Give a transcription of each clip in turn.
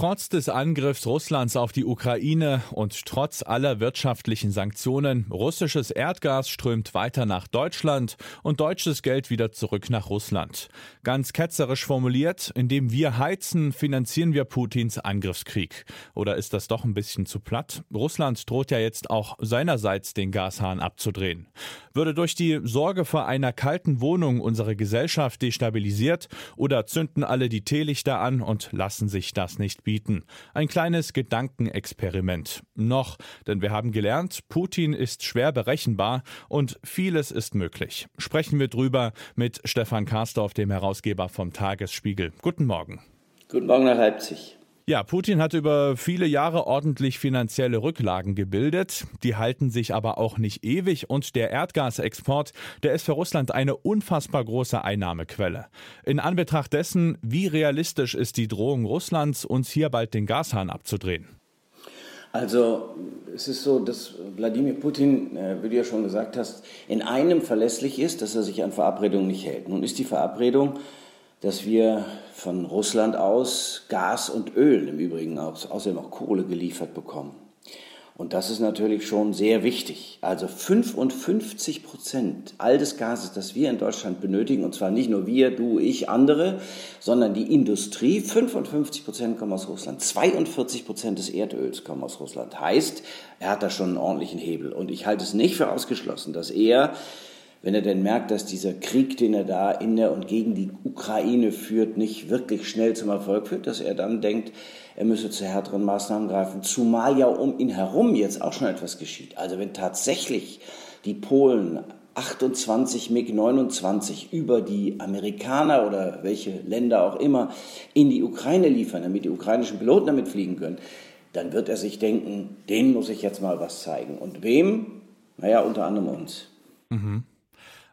Trotz des Angriffs Russlands auf die Ukraine und trotz aller wirtschaftlichen Sanktionen, russisches Erdgas strömt weiter nach Deutschland und deutsches Geld wieder zurück nach Russland. Ganz ketzerisch formuliert, indem wir heizen, finanzieren wir Putins Angriffskrieg. Oder ist das doch ein bisschen zu platt? Russland droht ja jetzt auch seinerseits den Gashahn abzudrehen. Würde durch die Sorge vor einer kalten Wohnung unsere Gesellschaft destabilisiert oder zünden alle die Teelichter an und lassen sich das nicht bieten. Ein kleines Gedankenexperiment. Noch, denn wir haben gelernt, Putin ist schwer berechenbar und vieles ist möglich. Sprechen wir drüber mit Stefan Karsdorf, dem Herausgeber vom Tagesspiegel. Guten Morgen. Guten Morgen nach Leipzig. Ja, Putin hat über viele Jahre ordentlich finanzielle Rücklagen gebildet. Die halten sich aber auch nicht ewig und der Erdgasexport, der ist für Russland eine unfassbar große Einnahmequelle. In Anbetracht dessen, wie realistisch ist die Drohung Russlands, uns hier bald den Gashahn abzudrehen? Also es ist so, dass Wladimir Putin, äh, wie du ja schon gesagt hast, in einem verlässlich ist, dass er sich an Verabredungen nicht hält. Nun ist die Verabredung, dass wir von Russland aus Gas und Öl im Übrigen auch, außerdem auch Kohle geliefert bekommen. Und das ist natürlich schon sehr wichtig. Also 55 Prozent all des Gases, das wir in Deutschland benötigen, und zwar nicht nur wir, du, ich, andere, sondern die Industrie, 55 Prozent kommen aus Russland, 42 Prozent des Erdöls kommen aus Russland. Heißt, er hat da schon einen ordentlichen Hebel. Und ich halte es nicht für ausgeschlossen, dass er wenn er denn merkt, dass dieser Krieg, den er da in der und gegen die Ukraine führt, nicht wirklich schnell zum Erfolg führt, dass er dann denkt, er müsse zu härteren Maßnahmen greifen, zumal ja um ihn herum jetzt auch schon etwas geschieht. Also wenn tatsächlich die Polen 28 MiG-29 über die Amerikaner oder welche Länder auch immer in die Ukraine liefern, damit die ukrainischen Piloten damit fliegen können, dann wird er sich denken, denen muss ich jetzt mal was zeigen. Und wem? Naja, unter anderem uns. Mhm.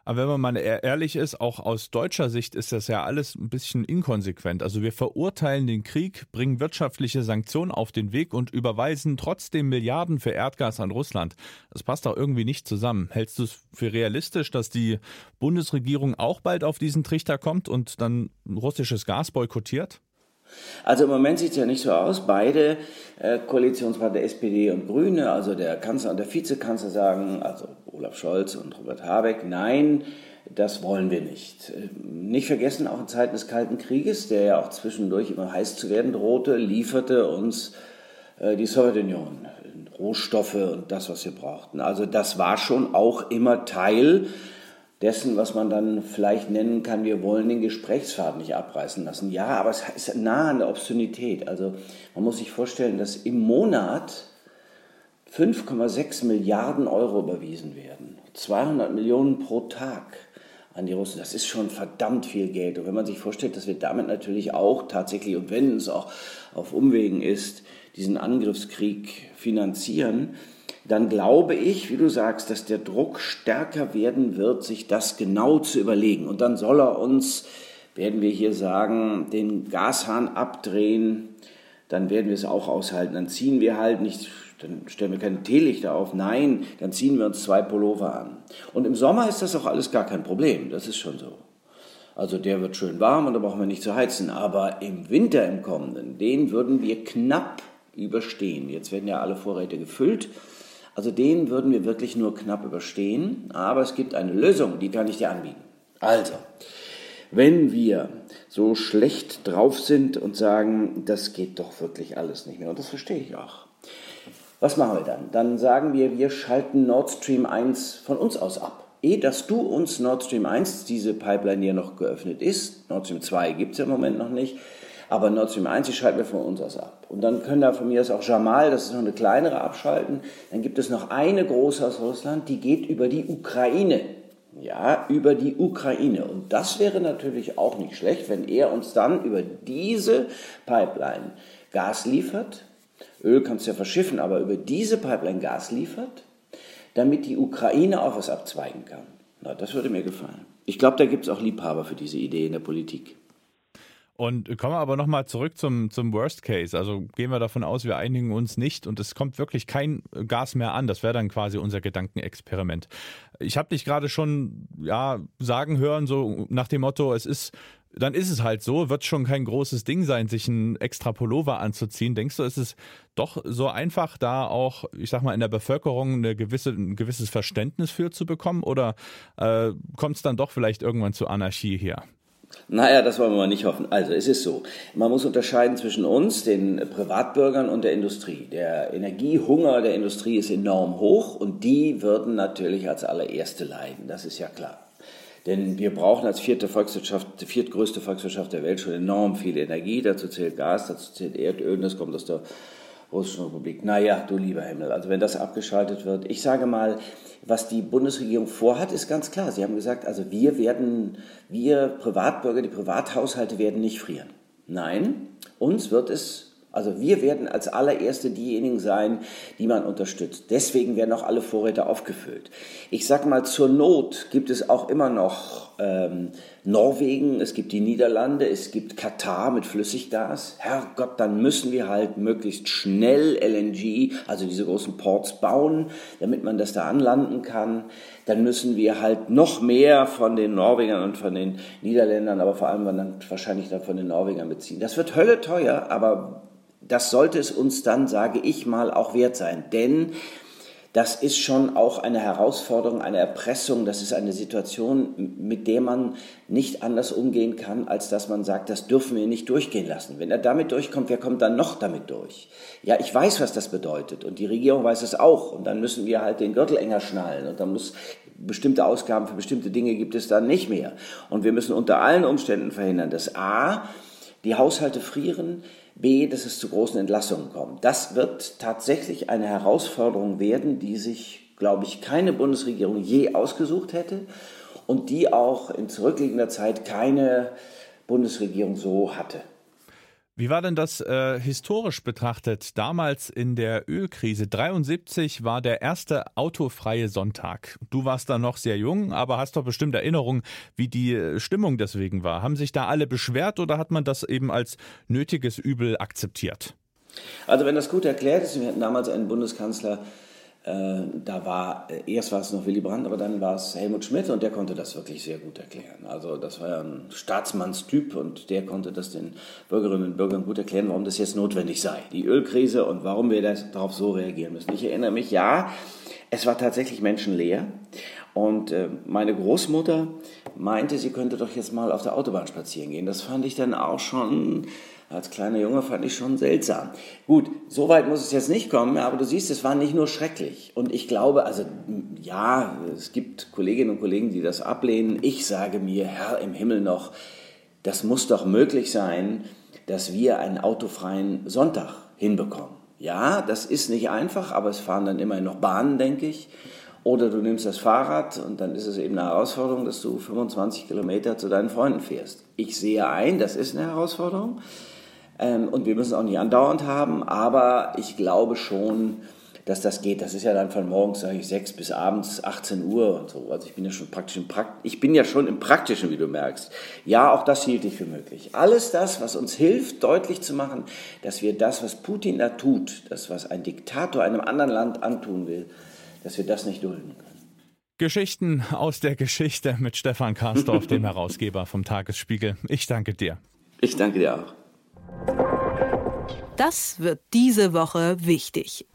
Aber wenn man mal ehrlich ist, auch aus deutscher Sicht ist das ja alles ein bisschen inkonsequent. Also wir verurteilen den Krieg, bringen wirtschaftliche Sanktionen auf den Weg und überweisen trotzdem Milliarden für Erdgas an Russland. Das passt doch irgendwie nicht zusammen. Hältst du es für realistisch, dass die Bundesregierung auch bald auf diesen Trichter kommt und dann russisches Gas boykottiert? Also im Moment sieht es ja nicht so aus. Beide äh, Koalitionspartner SPD und Grüne, also der Kanzler und der Vizekanzler sagen, also Olaf Scholz und Robert Habeck, nein, das wollen wir nicht. Ähm, nicht vergessen, auch in Zeiten des Kalten Krieges, der ja auch zwischendurch immer heiß zu werden drohte, lieferte uns äh, die Sowjetunion Rohstoffe und das, was wir brauchten. Also das war schon auch immer Teil dessen, was man dann vielleicht nennen kann, wir wollen den Gesprächsfaden nicht abreißen lassen. Ja, aber es ist nah an der Obszönität. Also man muss sich vorstellen, dass im Monat 5,6 Milliarden Euro überwiesen werden. 200 Millionen pro Tag an die Russen. Das ist schon verdammt viel Geld. Und wenn man sich vorstellt, dass wir damit natürlich auch tatsächlich, und wenn es auch auf Umwegen ist, diesen Angriffskrieg finanzieren, dann glaube ich, wie du sagst, dass der Druck stärker werden wird, sich das genau zu überlegen. Und dann soll er uns, werden wir hier sagen, den Gashahn abdrehen, dann werden wir es auch aushalten. Dann ziehen wir halt nicht, dann stellen wir keine Teelichter auf, nein, dann ziehen wir uns zwei Pullover an. Und im Sommer ist das auch alles gar kein Problem, das ist schon so. Also der wird schön warm und da brauchen wir nicht zu heizen. Aber im Winter im kommenden, den würden wir knapp überstehen. Jetzt werden ja alle Vorräte gefüllt. Also den würden wir wirklich nur knapp überstehen, aber es gibt eine Lösung, die kann ich dir anbieten. Also, wenn wir so schlecht drauf sind und sagen, das geht doch wirklich alles nicht mehr, und das verstehe ich auch. Was machen wir dann? Dann sagen wir, wir schalten Nord Stream 1 von uns aus ab. Ehe dass du uns Nord Stream 1, diese Pipeline, die ja noch geöffnet ist, Nord Stream 2 gibt es ja im Moment noch nicht, aber Nord Stream 1, die schalten wir von uns aus ab. Und dann können da von mir aus auch Jamal, das ist noch eine kleinere, abschalten. Dann gibt es noch eine große aus Russland, die geht über die Ukraine. Ja, über die Ukraine. Und das wäre natürlich auch nicht schlecht, wenn er uns dann über diese Pipeline Gas liefert. Öl kannst du ja verschiffen, aber über diese Pipeline Gas liefert, damit die Ukraine auch was abzweigen kann. Na, das würde mir gefallen. Ich glaube, da gibt es auch Liebhaber für diese Idee in der Politik. Und kommen wir aber nochmal zurück zum, zum Worst Case. Also gehen wir davon aus, wir einigen uns nicht und es kommt wirklich kein Gas mehr an. Das wäre dann quasi unser Gedankenexperiment. Ich habe dich gerade schon ja, sagen hören, so nach dem Motto, es ist dann ist es halt so, wird schon kein großes Ding sein, sich ein extra Pullover anzuziehen. Denkst du, ist es doch so einfach, da auch, ich sag mal, in der Bevölkerung eine gewisse, ein gewisses Verständnis für zu bekommen? Oder äh, kommt es dann doch vielleicht irgendwann zu Anarchie hier? Naja, das wollen wir mal nicht hoffen. Also es ist so, man muss unterscheiden zwischen uns, den Privatbürgern und der Industrie. Der Energiehunger der Industrie ist enorm hoch und die würden natürlich als allererste leiden, das ist ja klar. Denn wir brauchen als vierte Volkswirtschaft, die viertgrößte Volkswirtschaft der Welt schon enorm viel Energie. Dazu zählt Gas, dazu zählt Erdöl, das kommt aus der Russischen Republik. Naja, du lieber Himmel, also wenn das abgeschaltet wird. Ich sage mal, was die Bundesregierung vorhat, ist ganz klar. Sie haben gesagt, also wir werden, wir Privatbürger, die Privathaushalte werden nicht frieren. Nein, uns wird es also wir werden als allererste diejenigen sein, die man unterstützt. Deswegen werden auch alle Vorräte aufgefüllt. Ich sage mal, zur Not gibt es auch immer noch ähm, Norwegen, es gibt die Niederlande, es gibt Katar mit Flüssiggas. Herrgott, dann müssen wir halt möglichst schnell LNG, also diese großen Ports bauen, damit man das da anlanden kann. Dann müssen wir halt noch mehr von den Norwegern und von den Niederländern, aber vor allem dann wahrscheinlich dann von den Norwegern beziehen. Das wird Hölle teuer, aber das sollte es uns dann, sage ich mal, auch wert sein. Denn das ist schon auch eine Herausforderung, eine Erpressung, das ist eine Situation, mit der man nicht anders umgehen kann, als dass man sagt, das dürfen wir nicht durchgehen lassen. Wenn er damit durchkommt, wer kommt dann noch damit durch? Ja, ich weiß, was das bedeutet und die Regierung weiß es auch und dann müssen wir halt den Gürtel enger schnallen und dann muss bestimmte Ausgaben für bestimmte Dinge gibt es dann nicht mehr. Und wir müssen unter allen Umständen verhindern, dass A, die Haushalte frieren, B, dass es zu großen Entlassungen kommt. Das wird tatsächlich eine Herausforderung werden, die sich, glaube ich, keine Bundesregierung je ausgesucht hätte und die auch in zurückliegender Zeit keine Bundesregierung so hatte. Wie war denn das äh, historisch betrachtet? Damals in der Ölkrise 73 war der erste autofreie Sonntag. Du warst da noch sehr jung, aber hast doch bestimmt Erinnerungen, wie die äh, Stimmung deswegen war. Haben sich da alle beschwert oder hat man das eben als nötiges Übel akzeptiert? Also wenn das gut erklärt ist, wir hatten damals einen Bundeskanzler, da war, äh, erst war es noch Willy Brandt, aber dann war es Helmut Schmidt und der konnte das wirklich sehr gut erklären. Also das war ja ein Staatsmannstyp und der konnte das den Bürgerinnen und Bürgern gut erklären, warum das jetzt notwendig sei. Die Ölkrise und warum wir darauf so reagieren müssen. Ich erinnere mich, ja, es war tatsächlich menschenleer und äh, meine Großmutter meinte, sie könnte doch jetzt mal auf der Autobahn spazieren gehen. Das fand ich dann auch schon als kleiner Junge fand ich schon seltsam. Gut, so weit muss es jetzt nicht kommen, aber du siehst, es war nicht nur schrecklich. Und ich glaube, also ja, es gibt Kolleginnen und Kollegen, die das ablehnen. Ich sage mir, Herr im Himmel noch, das muss doch möglich sein, dass wir einen autofreien Sonntag hinbekommen. Ja, das ist nicht einfach, aber es fahren dann immerhin noch Bahnen, denke ich. Oder du nimmst das Fahrrad und dann ist es eben eine Herausforderung, dass du 25 Kilometer zu deinen Freunden fährst. Ich sehe ein, das ist eine Herausforderung. Ähm, und wir müssen es auch nicht andauernd haben, aber ich glaube schon, dass das geht. Das ist ja dann von morgens, sage ich, 6 bis abends 18 Uhr und so. Also ich bin ja schon praktisch im Prakt ich bin ja schon im Praktischen, wie du merkst. Ja, auch das hielt ich für möglich. Alles das, was uns hilft, deutlich zu machen, dass wir das, was Putin da tut, das, was ein Diktator einem anderen Land antun will, dass wir das nicht dulden können. Geschichten aus der Geschichte mit Stefan Karsdorf, dem Herausgeber vom Tagesspiegel. Ich danke dir. Ich danke dir auch. Das wird diese Woche wichtig.